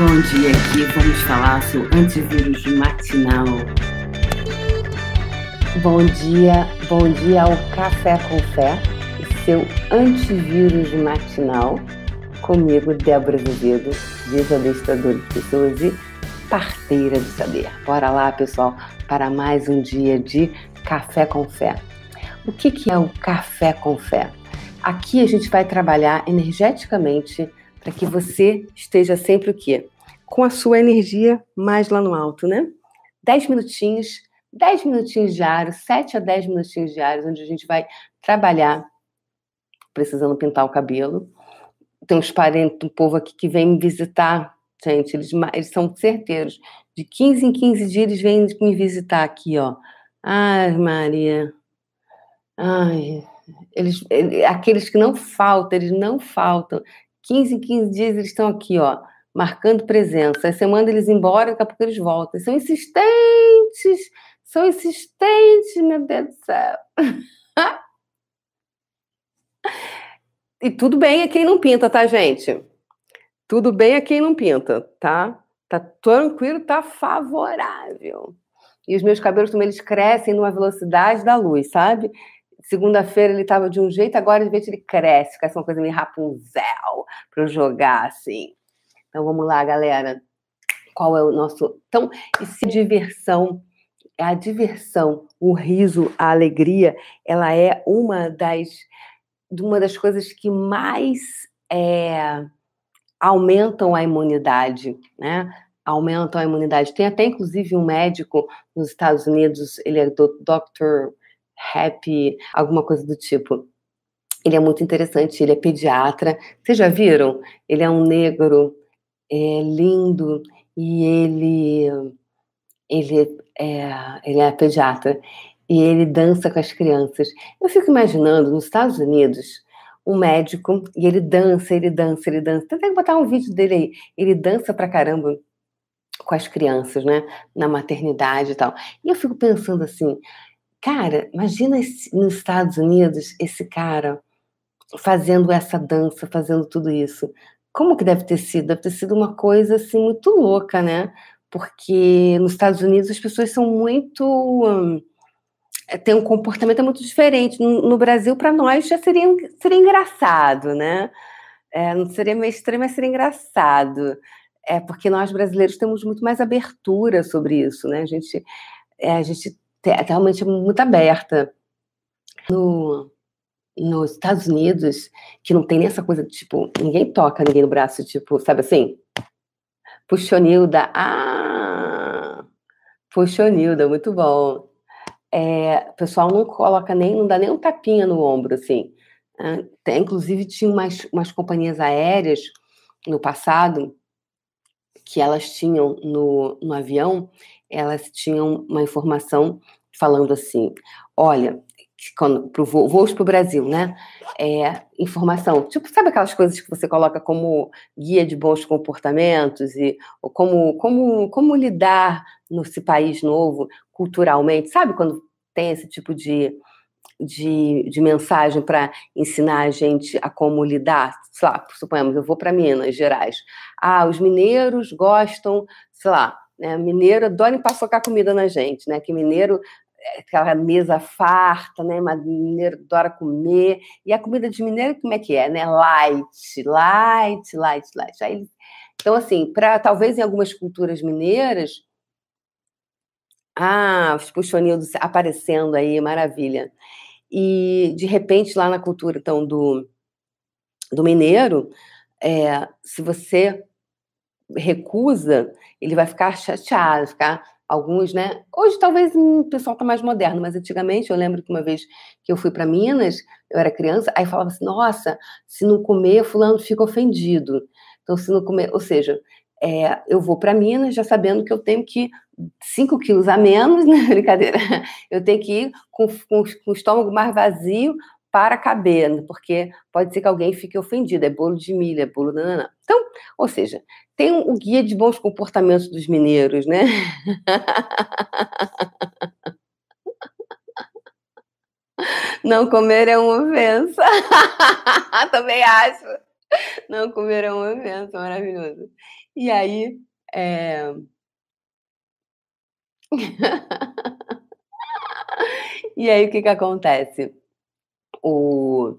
Bom dia, aqui vamos falar sobre antivírus matinal. Bom dia, bom dia ao Café com Fé, seu antivírus matinal. Comigo, Débora Azevedo, visualizadora de pessoas e parteira do saber. Bora lá, pessoal, para mais um dia de Café com Fé. O que, que é o Café com Fé? Aqui a gente vai trabalhar energeticamente para que você esteja sempre o quê? Com a sua energia mais lá no alto, né? 10 minutinhos, 10 minutinhos diários, 7 a 10 minutinhos diários, onde a gente vai trabalhar precisando pintar o cabelo. Tem uns parentes do povo aqui que vem me visitar, gente, eles, eles são certeiros. De 15 em 15 dias eles vêm me visitar aqui, ó. Ai, Maria. Ai, eles, aqueles que não faltam, eles não faltam. 15 em 15 dias eles estão aqui, ó, marcando presença. Aí você manda eles embora, daqui a pouco eles voltam. Eles são insistentes, são insistentes, meu Deus do céu. e tudo bem é quem não pinta, tá, gente? Tudo bem é quem não pinta, tá? Tá tranquilo, tá favorável. E os meus cabelos também eles crescem numa velocidade da luz, sabe? Segunda-feira ele estava de um jeito, agora de repente ele cresce, fica uma coisa meio Rapunzel para eu jogar assim. Então vamos lá, galera. Qual é o nosso. Então, e se diversão, é a diversão, o riso, a alegria, ela é uma das, uma das coisas que mais é, aumentam a imunidade, né? Aumentam a imunidade. Tem até, inclusive, um médico nos Estados Unidos, ele é do Dr happy, alguma coisa do tipo. Ele é muito interessante, ele é pediatra. Vocês já viram? Ele é um negro, é lindo e ele ele é, ele é pediatra e ele dança com as crianças. Eu fico imaginando nos Estados Unidos um médico e ele dança, ele dança, ele dança. Tenta botar um vídeo dele aí. Ele dança pra caramba com as crianças, né? Na maternidade e tal. E eu fico pensando assim, Cara, imagina esse, nos Estados Unidos esse cara fazendo essa dança, fazendo tudo isso. Como que deve ter sido? Deve ter sido uma coisa assim muito louca, né? Porque nos Estados Unidos as pessoas são muito hum, tem um comportamento muito diferente. No, no Brasil, para nós, já seria, seria engraçado, né? É, não seria meio estranho, mas seria engraçado. É porque nós brasileiros temos muito mais abertura sobre isso, né? A gente, é, a gente realmente muito aberta. No, nos Estados Unidos, que não tem nem essa coisa tipo, ninguém toca ninguém no braço, tipo, sabe assim? Puxonilda, ah! Puxonilda, muito bom. É, o pessoal não coloca nem, não dá nem um tapinha no ombro, assim. É, inclusive, tinha umas, umas companhias aéreas no passado que elas tinham no, no avião elas tinham uma informação falando assim: olha, para voos para o Brasil, né? É, informação, tipo, sabe aquelas coisas que você coloca como guia de bons comportamentos e como, como, como lidar nesse país novo culturalmente, sabe quando tem esse tipo de, de, de mensagem para ensinar a gente a como lidar? Sei lá, suponhamos, eu vou para Minas Gerais. Ah, os mineiros gostam, sei lá, né? Mineiro adora empaçocar comida na gente, né? Que mineiro é aquela mesa farta, né? Mineiro adora comer. E a comida de mineiro, como é que é, né? Light, light, light, light. Aí, então, assim, para talvez em algumas culturas mineiras, ah, os puxonildos aparecendo aí, maravilha. E de repente lá na cultura então do, do mineiro, é, se você recusa, ele vai ficar chateado, ficar alguns, né? Hoje talvez o pessoal tá mais moderno, mas antigamente eu lembro que uma vez que eu fui para Minas, eu era criança, aí falava assim: "Nossa, se não comer, fulano fica ofendido". Então se não comer, ou seja, é, eu vou para Minas já sabendo que eu tenho que 5 quilos a menos, né? Brincadeira. Eu tenho que ir com, com, com o estômago mais vazio para caber, porque pode ser que alguém fique ofendido, é bolo de milho, é bolo nananã. Então, ou seja, tem o guia de bons comportamentos dos mineiros, né? Não comer é uma ofensa. Também acho. Não comerão é imenso, maravilhoso. E aí, é... e aí, o que que acontece? O...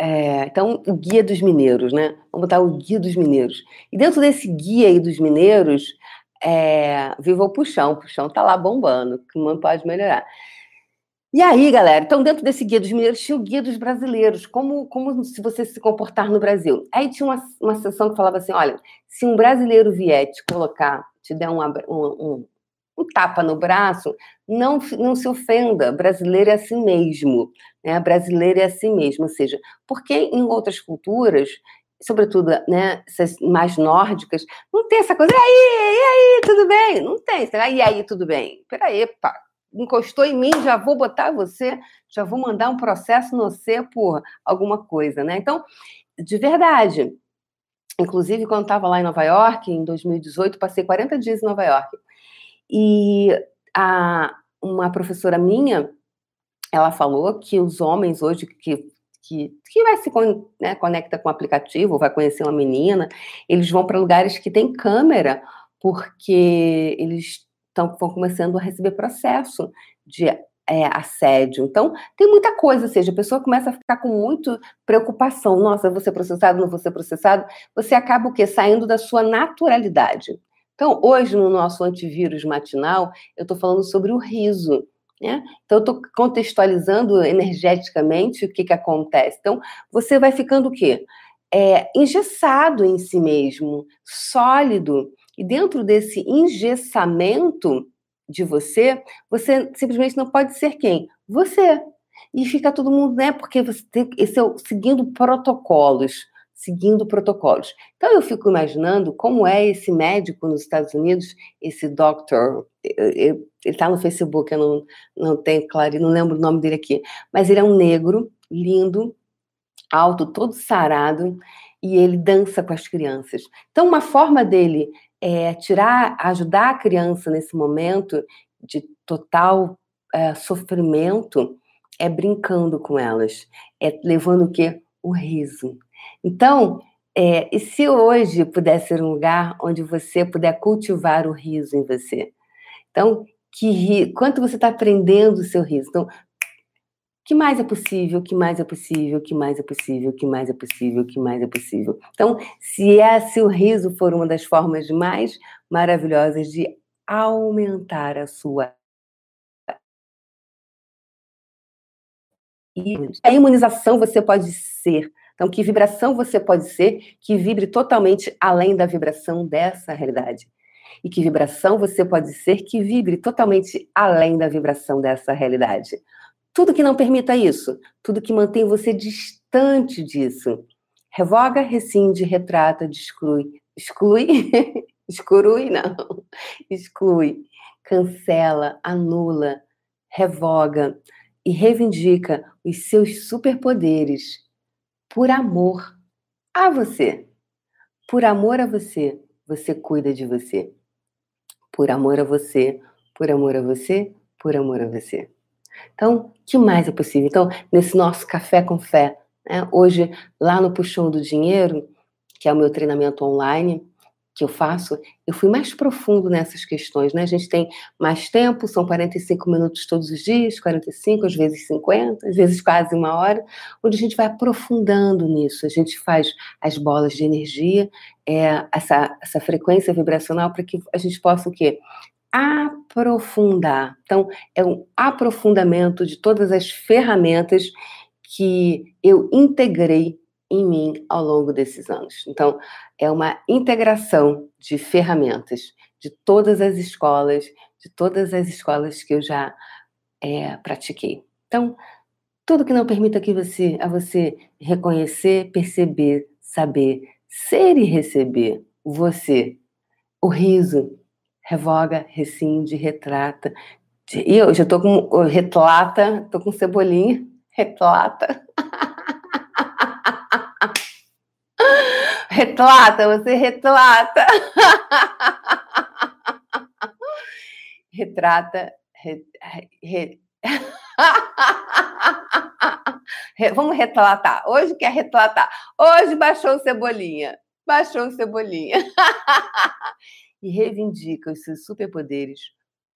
É, então, o guia dos mineiros, né? Vamos botar o guia dos mineiros. E dentro desse guia aí dos mineiros, é, viva o puxão. O puxão tá lá bombando, que não pode melhorar. E aí, galera, então dentro desse guia dos mineiros tinha o guia dos brasileiros, como, como se você se comportar no Brasil. Aí tinha uma, uma sessão que falava assim, olha, se um brasileiro vier te colocar, te der um, um, um tapa no braço, não, não se ofenda, brasileiro é assim mesmo, né? Brasileiro é assim mesmo, ou seja, porque em outras culturas, sobretudo, né, essas mais nórdicas, não tem essa coisa, e aí, e aí, tudo bem? Não tem, e aí, tudo bem? Peraí, pá, encostou em mim, já vou botar você, já vou mandar um processo no você por alguma coisa, né? Então, de verdade, inclusive quando estava lá em Nova York, em 2018, passei 40 dias em Nova York, e a, uma professora minha, ela falou que os homens hoje que que, que vai se né, conecta com o aplicativo, vai conhecer uma menina, eles vão para lugares que tem câmera, porque eles estão vão começando a receber processo de é, assédio. Então, tem muita coisa, ou seja, a pessoa começa a ficar com muito preocupação. Nossa, vou ser processado, não vou ser processado. Você acaba o quê? Saindo da sua naturalidade. Então, hoje, no nosso antivírus matinal, eu estou falando sobre o riso. Né? Então, eu estou contextualizando energeticamente o que, que acontece. Então, você vai ficando o quê? É, engessado em si mesmo, sólido, e dentro desse engessamento de você, você simplesmente não pode ser quem? Você. E fica todo mundo, né? Porque você tem esse é o, seguindo protocolos, seguindo protocolos. Então eu fico imaginando como é esse médico nos Estados Unidos, esse doctor, ele está no Facebook, eu não, não tenho claro, não lembro o nome dele aqui, mas ele é um negro, lindo, alto, todo sarado, e ele dança com as crianças. Então, uma forma dele é, tirar, ajudar a criança nesse momento de total é, sofrimento é brincando com elas, é levando o quê? O riso. Então, é, e se hoje puder ser um lugar onde você puder cultivar o riso em você? Então, que ri, quanto você está aprendendo o seu riso? Então, que mais é possível, que mais é possível, que mais é possível, que mais é possível, que mais é possível. Então, se, é, se o riso for uma das formas mais maravilhosas de aumentar a sua a imunização você pode ser. Então, que vibração você pode ser que vibre totalmente além da vibração dessa realidade? E que vibração você pode ser que vibre totalmente além da vibração dessa realidade? Tudo que não permita isso, tudo que mantém você distante disso. Revoga, rescinde, retrata, exclui. Exclui? Exclui, não. Exclui. Cancela, anula, revoga e reivindica os seus superpoderes por amor a você. Por amor a você, você cuida de você. Por amor a você, por amor a você, por amor a você. Então, que mais é possível? Então, nesse nosso café com fé, né? hoje, lá no Puxão do Dinheiro, que é o meu treinamento online que eu faço, eu fui mais profundo nessas questões, né? A gente tem mais tempo, são 45 minutos todos os dias, 45, às vezes 50, às vezes quase uma hora, onde a gente vai aprofundando nisso. A gente faz as bolas de energia, é, essa, essa frequência vibracional, para que a gente possa o quê? Aprofundar. Então, é um aprofundamento de todas as ferramentas que eu integrei em mim ao longo desses anos. Então, é uma integração de ferramentas de todas as escolas, de todas as escolas que eu já é, pratiquei. Então, tudo que não permita que você a você reconhecer, perceber, saber, ser e receber você, o riso, revoga, rescinde, retrata. E eu já tô com retlata, tô com cebolinha, retlata. retlata, você retlata. retrata, re, re, Vamos retratar. Hoje quer retratar. Hoje baixou o cebolinha. Baixou o cebolinha. E reivindica os seus superpoderes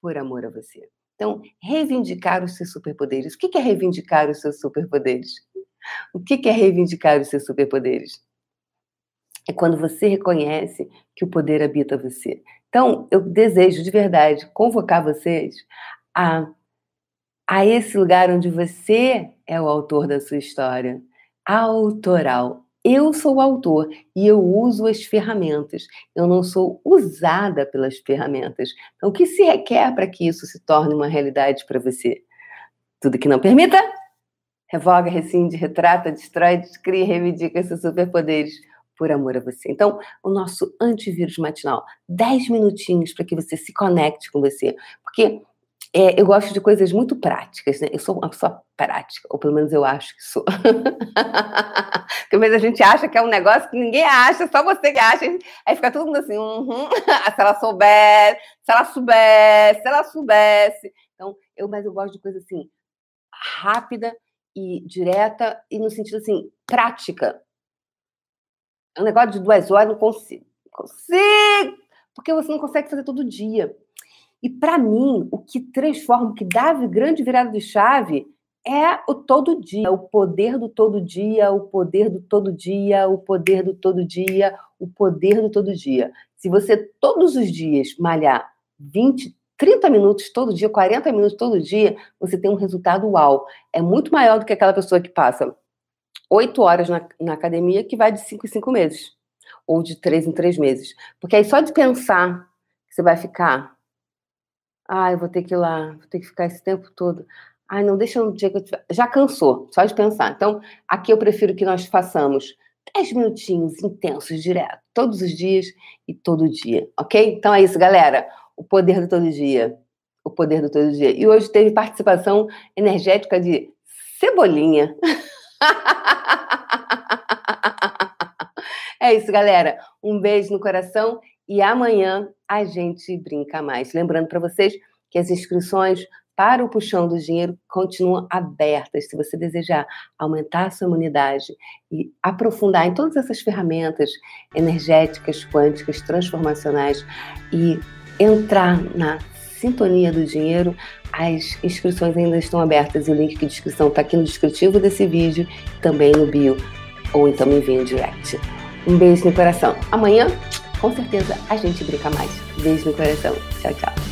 por amor a você. Então, reivindicar os seus superpoderes. O que é reivindicar os seus superpoderes? O que é reivindicar os seus superpoderes? É quando você reconhece que o poder habita você. Então, eu desejo de verdade convocar vocês a, a esse lugar onde você é o autor da sua história. Autoral. Eu sou o autor e eu uso as ferramentas. Eu não sou usada pelas ferramentas. Então, o que se requer para que isso se torne uma realidade para você? Tudo que não permita, revoga, rescinde, retrata, destrói, descria, reivindica esses superpoderes por amor a você. Então, o nosso antivírus matinal, 10 minutinhos para que você se conecte com você. Porque é, eu gosto de coisas muito práticas, né? Eu sou uma pessoa prática, ou pelo menos eu acho que sou. Porque vezes a gente acha que é um negócio que ninguém acha, só você que acha. Aí fica todo mundo assim, uhum, se ela soubesse, se ela soubesse, se ela soubesse. Então, eu, mas eu gosto de coisa assim, rápida e direta, e no sentido assim, prática. É um negócio de duas horas, não consigo. Consigo! Porque você não consegue fazer todo dia. E para mim, o que transforma, o que dá a grande virada de chave é o todo dia, o poder do todo dia, o poder do todo dia, o poder do todo dia, o poder do todo dia. Se você todos os dias malhar 20, 30 minutos todo dia, 40 minutos todo dia, você tem um resultado uau. É muito maior do que aquela pessoa que passa oito horas na, na, academia que vai de cinco em cinco meses. Ou de três em três meses. Porque aí só de pensar que você vai ficar. Eu vou ter que ir lá, vou ter que ficar esse tempo todo. Ai, não, deixa um dia que eu tiver. Já cansou, só de pensar. Então, aqui eu prefiro que nós façamos dez minutinhos intensos, direto, todos os dias e todo dia, ok? Então é isso, galera. O poder do todo dia. O poder do todo dia. E hoje teve participação energética de Cebolinha. é isso, galera. Um beijo no coração e amanhã a gente brinca mais. Lembrando para vocês que as inscrições para o Puxão do Dinheiro continuam abertas. Se você desejar aumentar a sua imunidade e aprofundar em todas essas ferramentas energéticas, quânticas, transformacionais e entrar na sintonia do dinheiro, as inscrições ainda estão abertas e o link de inscrição está aqui no descritivo desse vídeo, também no bio, ou então me envie um direct. Um beijo no coração. Amanhã, com certeza, a gente brinca mais. Beijo no coração. Tchau, tchau.